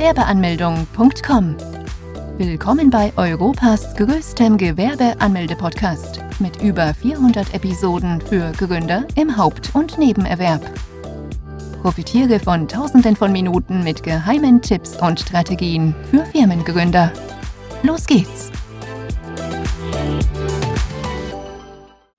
Gewerbeanmeldung.com. Willkommen bei Europas größtem Gewerbeanmelde-Podcast mit über 400 Episoden für Gründer im Haupt- und Nebenerwerb. Profitiere von Tausenden von Minuten mit geheimen Tipps und Strategien für Firmengründer. Los geht's!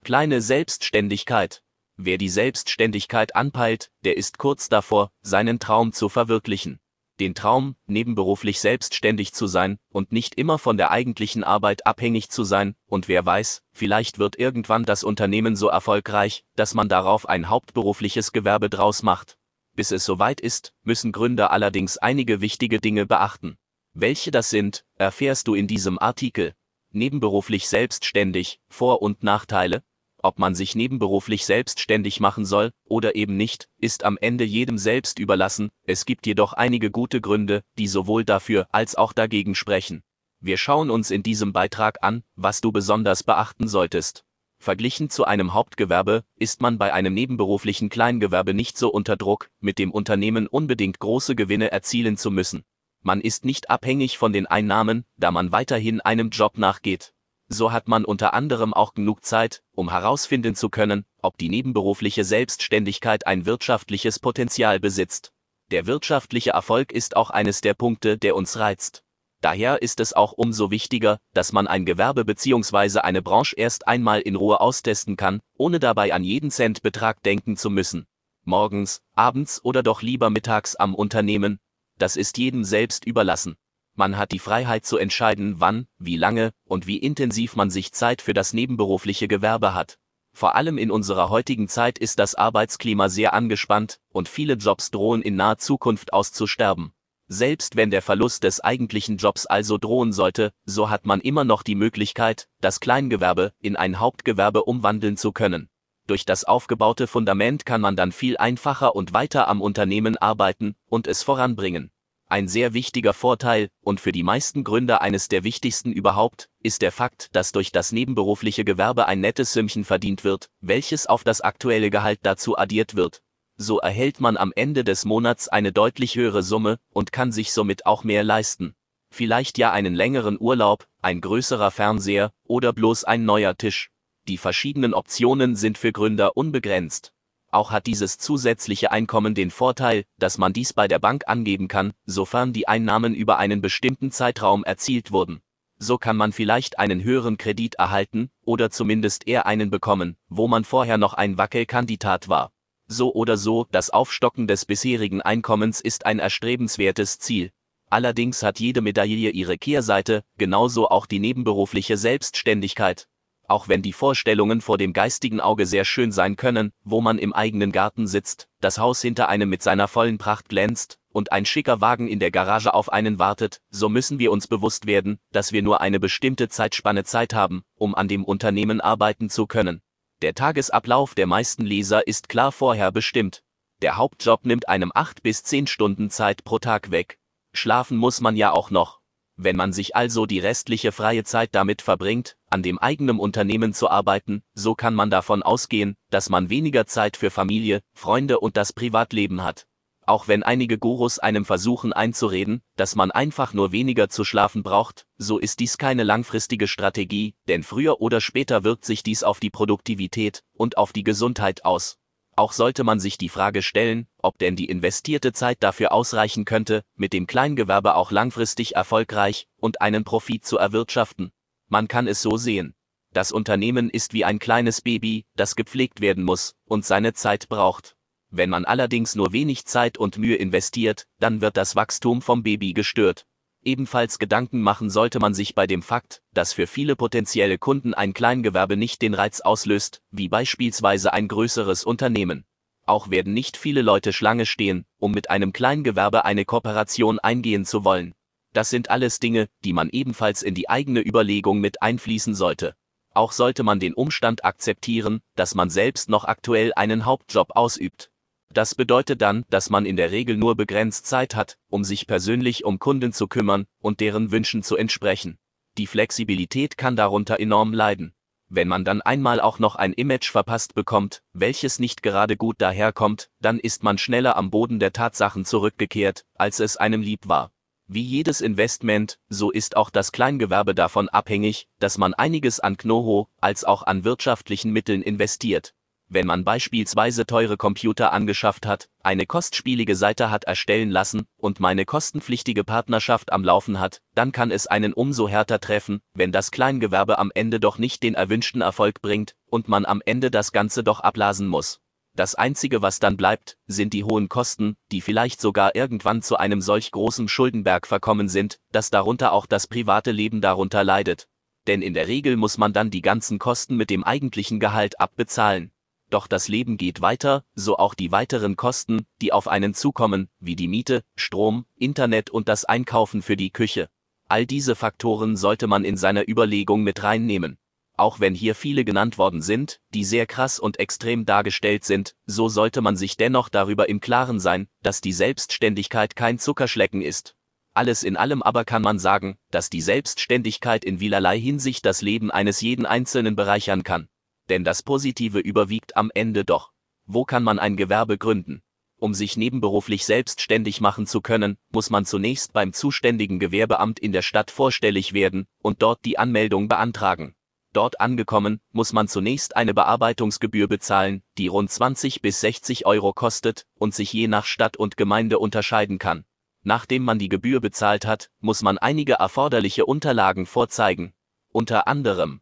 Kleine Selbstständigkeit. Wer die Selbstständigkeit anpeilt, der ist kurz davor, seinen Traum zu verwirklichen. Den Traum, nebenberuflich selbstständig zu sein und nicht immer von der eigentlichen Arbeit abhängig zu sein, und wer weiß, vielleicht wird irgendwann das Unternehmen so erfolgreich, dass man darauf ein hauptberufliches Gewerbe draus macht. Bis es soweit ist, müssen Gründer allerdings einige wichtige Dinge beachten. Welche das sind, erfährst du in diesem Artikel. Nebenberuflich selbstständig, Vor- und Nachteile, ob man sich nebenberuflich selbstständig machen soll oder eben nicht, ist am Ende jedem selbst überlassen, es gibt jedoch einige gute Gründe, die sowohl dafür als auch dagegen sprechen. Wir schauen uns in diesem Beitrag an, was du besonders beachten solltest. Verglichen zu einem Hauptgewerbe ist man bei einem nebenberuflichen Kleingewerbe nicht so unter Druck, mit dem Unternehmen unbedingt große Gewinne erzielen zu müssen. Man ist nicht abhängig von den Einnahmen, da man weiterhin einem Job nachgeht so hat man unter anderem auch genug Zeit, um herausfinden zu können, ob die nebenberufliche Selbstständigkeit ein wirtschaftliches Potenzial besitzt. Der wirtschaftliche Erfolg ist auch eines der Punkte, der uns reizt. Daher ist es auch umso wichtiger, dass man ein Gewerbe bzw. eine Branche erst einmal in Ruhe austesten kann, ohne dabei an jeden Centbetrag denken zu müssen. Morgens, abends oder doch lieber mittags am Unternehmen, das ist jedem selbst überlassen. Man hat die Freiheit zu entscheiden, wann, wie lange und wie intensiv man sich Zeit für das nebenberufliche Gewerbe hat. Vor allem in unserer heutigen Zeit ist das Arbeitsklima sehr angespannt und viele Jobs drohen in naher Zukunft auszusterben. Selbst wenn der Verlust des eigentlichen Jobs also drohen sollte, so hat man immer noch die Möglichkeit, das Kleingewerbe in ein Hauptgewerbe umwandeln zu können. Durch das aufgebaute Fundament kann man dann viel einfacher und weiter am Unternehmen arbeiten und es voranbringen. Ein sehr wichtiger Vorteil und für die meisten Gründer eines der wichtigsten überhaupt ist der Fakt, dass durch das nebenberufliche Gewerbe ein nettes Sümmchen verdient wird, welches auf das aktuelle Gehalt dazu addiert wird. So erhält man am Ende des Monats eine deutlich höhere Summe und kann sich somit auch mehr leisten. Vielleicht ja einen längeren Urlaub, ein größerer Fernseher oder bloß ein neuer Tisch. Die verschiedenen Optionen sind für Gründer unbegrenzt. Auch hat dieses zusätzliche Einkommen den Vorteil, dass man dies bei der Bank angeben kann, sofern die Einnahmen über einen bestimmten Zeitraum erzielt wurden. So kann man vielleicht einen höheren Kredit erhalten oder zumindest eher einen bekommen, wo man vorher noch ein Wackelkandidat war. So oder so, das Aufstocken des bisherigen Einkommens ist ein erstrebenswertes Ziel. Allerdings hat jede Medaille ihre Kehrseite, genauso auch die nebenberufliche Selbstständigkeit auch wenn die Vorstellungen vor dem geistigen Auge sehr schön sein können, wo man im eigenen Garten sitzt, das Haus hinter einem mit seiner vollen Pracht glänzt und ein schicker Wagen in der Garage auf einen wartet, so müssen wir uns bewusst werden, dass wir nur eine bestimmte Zeitspanne Zeit haben, um an dem Unternehmen arbeiten zu können. Der Tagesablauf der meisten Leser ist klar vorher bestimmt. Der Hauptjob nimmt einem 8 bis 10 Stunden Zeit pro Tag weg. Schlafen muss man ja auch noch. Wenn man sich also die restliche freie Zeit damit verbringt, an dem eigenen Unternehmen zu arbeiten, so kann man davon ausgehen, dass man weniger Zeit für Familie, Freunde und das Privatleben hat. Auch wenn einige Gurus einem versuchen einzureden, dass man einfach nur weniger zu schlafen braucht, so ist dies keine langfristige Strategie, denn früher oder später wirkt sich dies auf die Produktivität und auf die Gesundheit aus. Auch sollte man sich die Frage stellen, ob denn die investierte Zeit dafür ausreichen könnte, mit dem Kleingewerbe auch langfristig erfolgreich und einen Profit zu erwirtschaften. Man kann es so sehen. Das Unternehmen ist wie ein kleines Baby, das gepflegt werden muss und seine Zeit braucht. Wenn man allerdings nur wenig Zeit und Mühe investiert, dann wird das Wachstum vom Baby gestört. Ebenfalls Gedanken machen sollte man sich bei dem Fakt, dass für viele potenzielle Kunden ein Kleingewerbe nicht den Reiz auslöst, wie beispielsweise ein größeres Unternehmen. Auch werden nicht viele Leute Schlange stehen, um mit einem Kleingewerbe eine Kooperation eingehen zu wollen. Das sind alles Dinge, die man ebenfalls in die eigene Überlegung mit einfließen sollte. Auch sollte man den Umstand akzeptieren, dass man selbst noch aktuell einen Hauptjob ausübt. Das bedeutet dann, dass man in der Regel nur begrenzt Zeit hat, um sich persönlich um Kunden zu kümmern und deren Wünschen zu entsprechen. Die Flexibilität kann darunter enorm leiden. Wenn man dann einmal auch noch ein Image verpasst bekommt, welches nicht gerade gut daherkommt, dann ist man schneller am Boden der Tatsachen zurückgekehrt, als es einem lieb war. Wie jedes Investment, so ist auch das Kleingewerbe davon abhängig, dass man einiges an Know-how als auch an wirtschaftlichen Mitteln investiert. Wenn man beispielsweise teure Computer angeschafft hat, eine kostspielige Seite hat erstellen lassen und meine kostenpflichtige Partnerschaft am Laufen hat, dann kann es einen umso härter treffen, wenn das Kleingewerbe am Ende doch nicht den erwünschten Erfolg bringt und man am Ende das Ganze doch ablasen muss. Das Einzige, was dann bleibt, sind die hohen Kosten, die vielleicht sogar irgendwann zu einem solch großen Schuldenberg verkommen sind, dass darunter auch das private Leben darunter leidet. Denn in der Regel muss man dann die ganzen Kosten mit dem eigentlichen Gehalt abbezahlen. Doch das Leben geht weiter, so auch die weiteren Kosten, die auf einen zukommen, wie die Miete, Strom, Internet und das Einkaufen für die Küche. All diese Faktoren sollte man in seiner Überlegung mit reinnehmen auch wenn hier viele genannt worden sind, die sehr krass und extrem dargestellt sind, so sollte man sich dennoch darüber im Klaren sein, dass die Selbstständigkeit kein Zuckerschlecken ist. Alles in allem aber kann man sagen, dass die Selbstständigkeit in vielerlei Hinsicht das Leben eines jeden Einzelnen bereichern kann. Denn das Positive überwiegt am Ende doch. Wo kann man ein Gewerbe gründen? Um sich nebenberuflich selbstständig machen zu können, muss man zunächst beim zuständigen Gewerbeamt in der Stadt vorstellig werden und dort die Anmeldung beantragen. Dort angekommen, muss man zunächst eine Bearbeitungsgebühr bezahlen, die rund 20 bis 60 Euro kostet und sich je nach Stadt und Gemeinde unterscheiden kann. Nachdem man die Gebühr bezahlt hat, muss man einige erforderliche Unterlagen vorzeigen. Unter anderem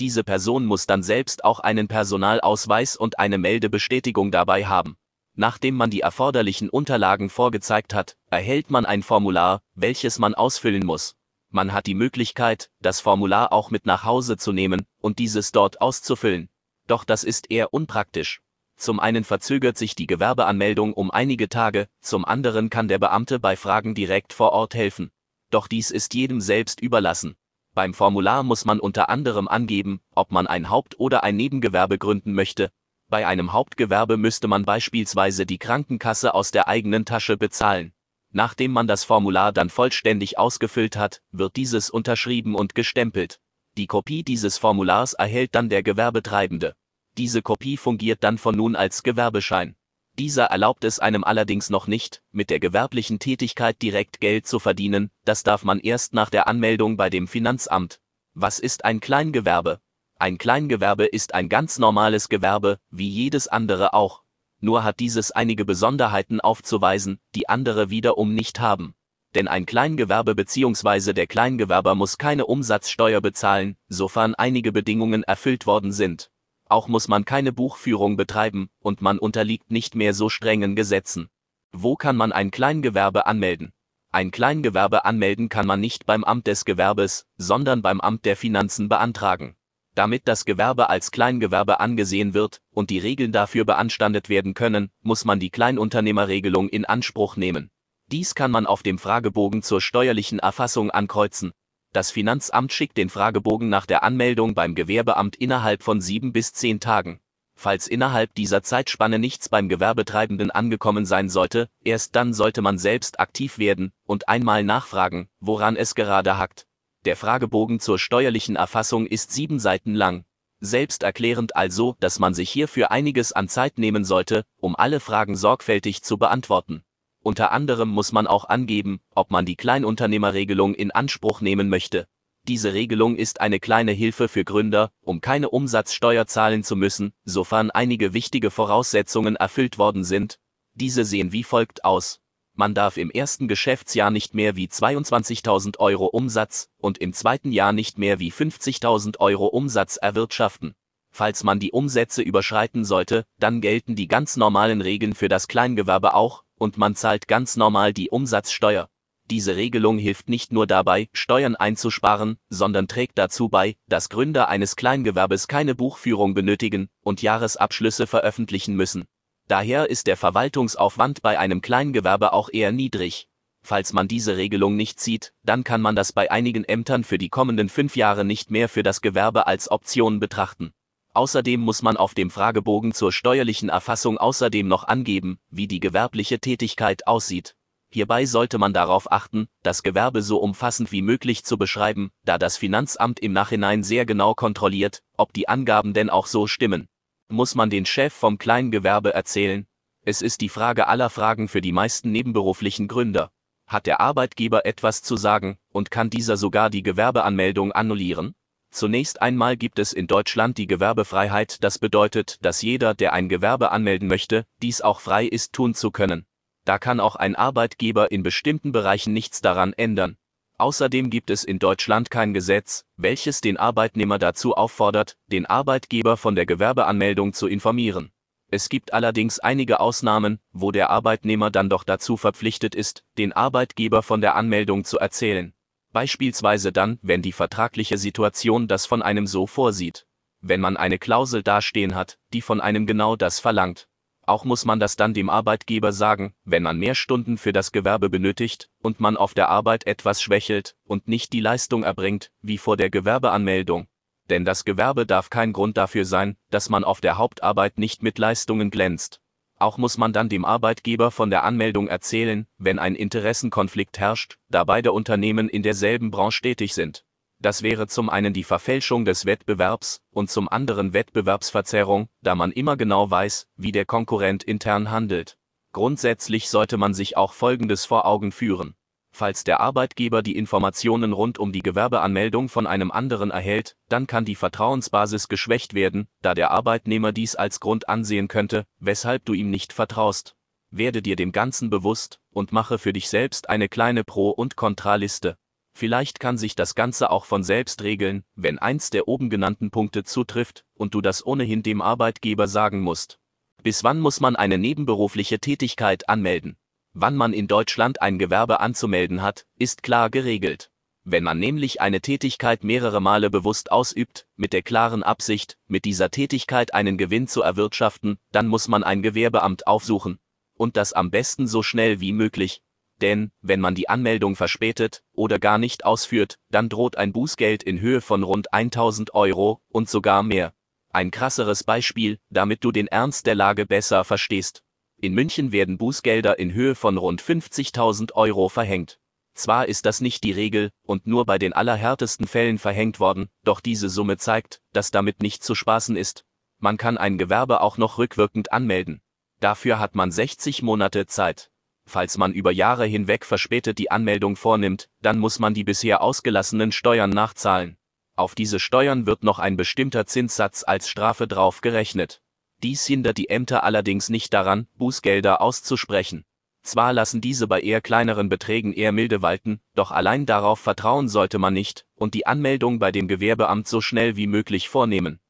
diese Person muss dann selbst auch einen Personalausweis und eine Meldebestätigung dabei haben. Nachdem man die erforderlichen Unterlagen vorgezeigt hat, erhält man ein Formular, welches man ausfüllen muss. Man hat die Möglichkeit, das Formular auch mit nach Hause zu nehmen und dieses dort auszufüllen. Doch das ist eher unpraktisch. Zum einen verzögert sich die Gewerbeanmeldung um einige Tage, zum anderen kann der Beamte bei Fragen direkt vor Ort helfen. Doch dies ist jedem selbst überlassen. Beim Formular muss man unter anderem angeben, ob man ein Haupt- oder ein Nebengewerbe gründen möchte. Bei einem Hauptgewerbe müsste man beispielsweise die Krankenkasse aus der eigenen Tasche bezahlen. Nachdem man das Formular dann vollständig ausgefüllt hat, wird dieses unterschrieben und gestempelt. Die Kopie dieses Formulars erhält dann der Gewerbetreibende. Diese Kopie fungiert dann von nun als Gewerbeschein. Dieser erlaubt es einem allerdings noch nicht, mit der gewerblichen Tätigkeit direkt Geld zu verdienen, das darf man erst nach der Anmeldung bei dem Finanzamt. Was ist ein Kleingewerbe? Ein Kleingewerbe ist ein ganz normales Gewerbe, wie jedes andere auch. Nur hat dieses einige Besonderheiten aufzuweisen, die andere wiederum nicht haben. Denn ein Kleingewerbe bzw. der Kleingewerber muss keine Umsatzsteuer bezahlen, sofern einige Bedingungen erfüllt worden sind. Auch muss man keine Buchführung betreiben und man unterliegt nicht mehr so strengen Gesetzen. Wo kann man ein Kleingewerbe anmelden? Ein Kleingewerbe anmelden kann man nicht beim Amt des Gewerbes, sondern beim Amt der Finanzen beantragen. Damit das Gewerbe als Kleingewerbe angesehen wird und die Regeln dafür beanstandet werden können, muss man die Kleinunternehmerregelung in Anspruch nehmen. Dies kann man auf dem Fragebogen zur steuerlichen Erfassung ankreuzen. Das Finanzamt schickt den Fragebogen nach der Anmeldung beim Gewerbeamt innerhalb von sieben bis zehn Tagen. Falls innerhalb dieser Zeitspanne nichts beim Gewerbetreibenden angekommen sein sollte, erst dann sollte man selbst aktiv werden und einmal nachfragen, woran es gerade hackt. Der Fragebogen zur steuerlichen Erfassung ist sieben Seiten lang. Selbsterklärend also, dass man sich hierfür einiges an Zeit nehmen sollte, um alle Fragen sorgfältig zu beantworten. Unter anderem muss man auch angeben, ob man die Kleinunternehmerregelung in Anspruch nehmen möchte. Diese Regelung ist eine kleine Hilfe für Gründer, um keine Umsatzsteuer zahlen zu müssen, sofern einige wichtige Voraussetzungen erfüllt worden sind. Diese sehen wie folgt aus. Man darf im ersten Geschäftsjahr nicht mehr wie 22.000 Euro Umsatz und im zweiten Jahr nicht mehr wie 50.000 Euro Umsatz erwirtschaften. Falls man die Umsätze überschreiten sollte, dann gelten die ganz normalen Regeln für das Kleingewerbe auch, und man zahlt ganz normal die Umsatzsteuer. Diese Regelung hilft nicht nur dabei, Steuern einzusparen, sondern trägt dazu bei, dass Gründer eines Kleingewerbes keine Buchführung benötigen und Jahresabschlüsse veröffentlichen müssen. Daher ist der Verwaltungsaufwand bei einem Kleingewerbe auch eher niedrig. Falls man diese Regelung nicht sieht, dann kann man das bei einigen Ämtern für die kommenden fünf Jahre nicht mehr für das Gewerbe als Option betrachten. Außerdem muss man auf dem Fragebogen zur steuerlichen Erfassung außerdem noch angeben, wie die gewerbliche Tätigkeit aussieht. Hierbei sollte man darauf achten, das Gewerbe so umfassend wie möglich zu beschreiben, da das Finanzamt im Nachhinein sehr genau kontrolliert, ob die Angaben denn auch so stimmen. Muss man den Chef vom Kleingewerbe erzählen? Es ist die Frage aller Fragen für die meisten nebenberuflichen Gründer. Hat der Arbeitgeber etwas zu sagen und kann dieser sogar die Gewerbeanmeldung annullieren? Zunächst einmal gibt es in Deutschland die Gewerbefreiheit, das bedeutet, dass jeder, der ein Gewerbe anmelden möchte, dies auch frei ist tun zu können. Da kann auch ein Arbeitgeber in bestimmten Bereichen nichts daran ändern. Außerdem gibt es in Deutschland kein Gesetz, welches den Arbeitnehmer dazu auffordert, den Arbeitgeber von der Gewerbeanmeldung zu informieren. Es gibt allerdings einige Ausnahmen, wo der Arbeitnehmer dann doch dazu verpflichtet ist, den Arbeitgeber von der Anmeldung zu erzählen beispielsweise dann, wenn die vertragliche Situation das von einem so vorsieht. Wenn man eine Klausel dastehen hat, die von einem genau das verlangt. Auch muss man das dann dem Arbeitgeber sagen, wenn man mehr Stunden für das Gewerbe benötigt und man auf der Arbeit etwas schwächelt und nicht die Leistung erbringt, wie vor der Gewerbeanmeldung. Denn das Gewerbe darf kein Grund dafür sein, dass man auf der Hauptarbeit nicht mit Leistungen glänzt. Auch muss man dann dem Arbeitgeber von der Anmeldung erzählen, wenn ein Interessenkonflikt herrscht, da beide Unternehmen in derselben Branche tätig sind. Das wäre zum einen die Verfälschung des Wettbewerbs und zum anderen Wettbewerbsverzerrung, da man immer genau weiß, wie der Konkurrent intern handelt. Grundsätzlich sollte man sich auch Folgendes vor Augen führen. Falls der Arbeitgeber die Informationen rund um die Gewerbeanmeldung von einem anderen erhält, dann kann die Vertrauensbasis geschwächt werden, da der Arbeitnehmer dies als Grund ansehen könnte, weshalb du ihm nicht vertraust. Werde dir dem Ganzen bewusst und mache für dich selbst eine kleine Pro- und Kontraliste. Vielleicht kann sich das Ganze auch von selbst regeln, wenn eins der oben genannten Punkte zutrifft und du das ohnehin dem Arbeitgeber sagen musst. Bis wann muss man eine nebenberufliche Tätigkeit anmelden? Wann man in Deutschland ein Gewerbe anzumelden hat, ist klar geregelt. Wenn man nämlich eine Tätigkeit mehrere Male bewusst ausübt, mit der klaren Absicht, mit dieser Tätigkeit einen Gewinn zu erwirtschaften, dann muss man ein Gewerbeamt aufsuchen. Und das am besten so schnell wie möglich. Denn, wenn man die Anmeldung verspätet oder gar nicht ausführt, dann droht ein Bußgeld in Höhe von rund 1000 Euro und sogar mehr. Ein krasseres Beispiel, damit du den Ernst der Lage besser verstehst. In München werden Bußgelder in Höhe von rund 50.000 Euro verhängt. Zwar ist das nicht die Regel und nur bei den allerhärtesten Fällen verhängt worden, doch diese Summe zeigt, dass damit nicht zu spaßen ist. Man kann ein Gewerbe auch noch rückwirkend anmelden. Dafür hat man 60 Monate Zeit. Falls man über Jahre hinweg verspätet die Anmeldung vornimmt, dann muss man die bisher ausgelassenen Steuern nachzahlen. Auf diese Steuern wird noch ein bestimmter Zinssatz als Strafe drauf gerechnet. Dies hindert die Ämter allerdings nicht daran, Bußgelder auszusprechen. Zwar lassen diese bei eher kleineren Beträgen eher milde walten, doch allein darauf vertrauen sollte man nicht und die Anmeldung bei dem Gewerbeamt so schnell wie möglich vornehmen.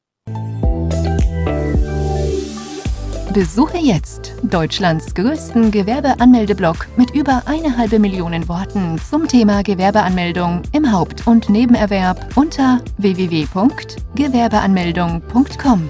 Besuche jetzt Deutschlands größten Gewerbeanmeldeblock mit über eine halbe Million Worten zum Thema Gewerbeanmeldung im Haupt- und Nebenerwerb unter www.gewerbeanmeldung.com.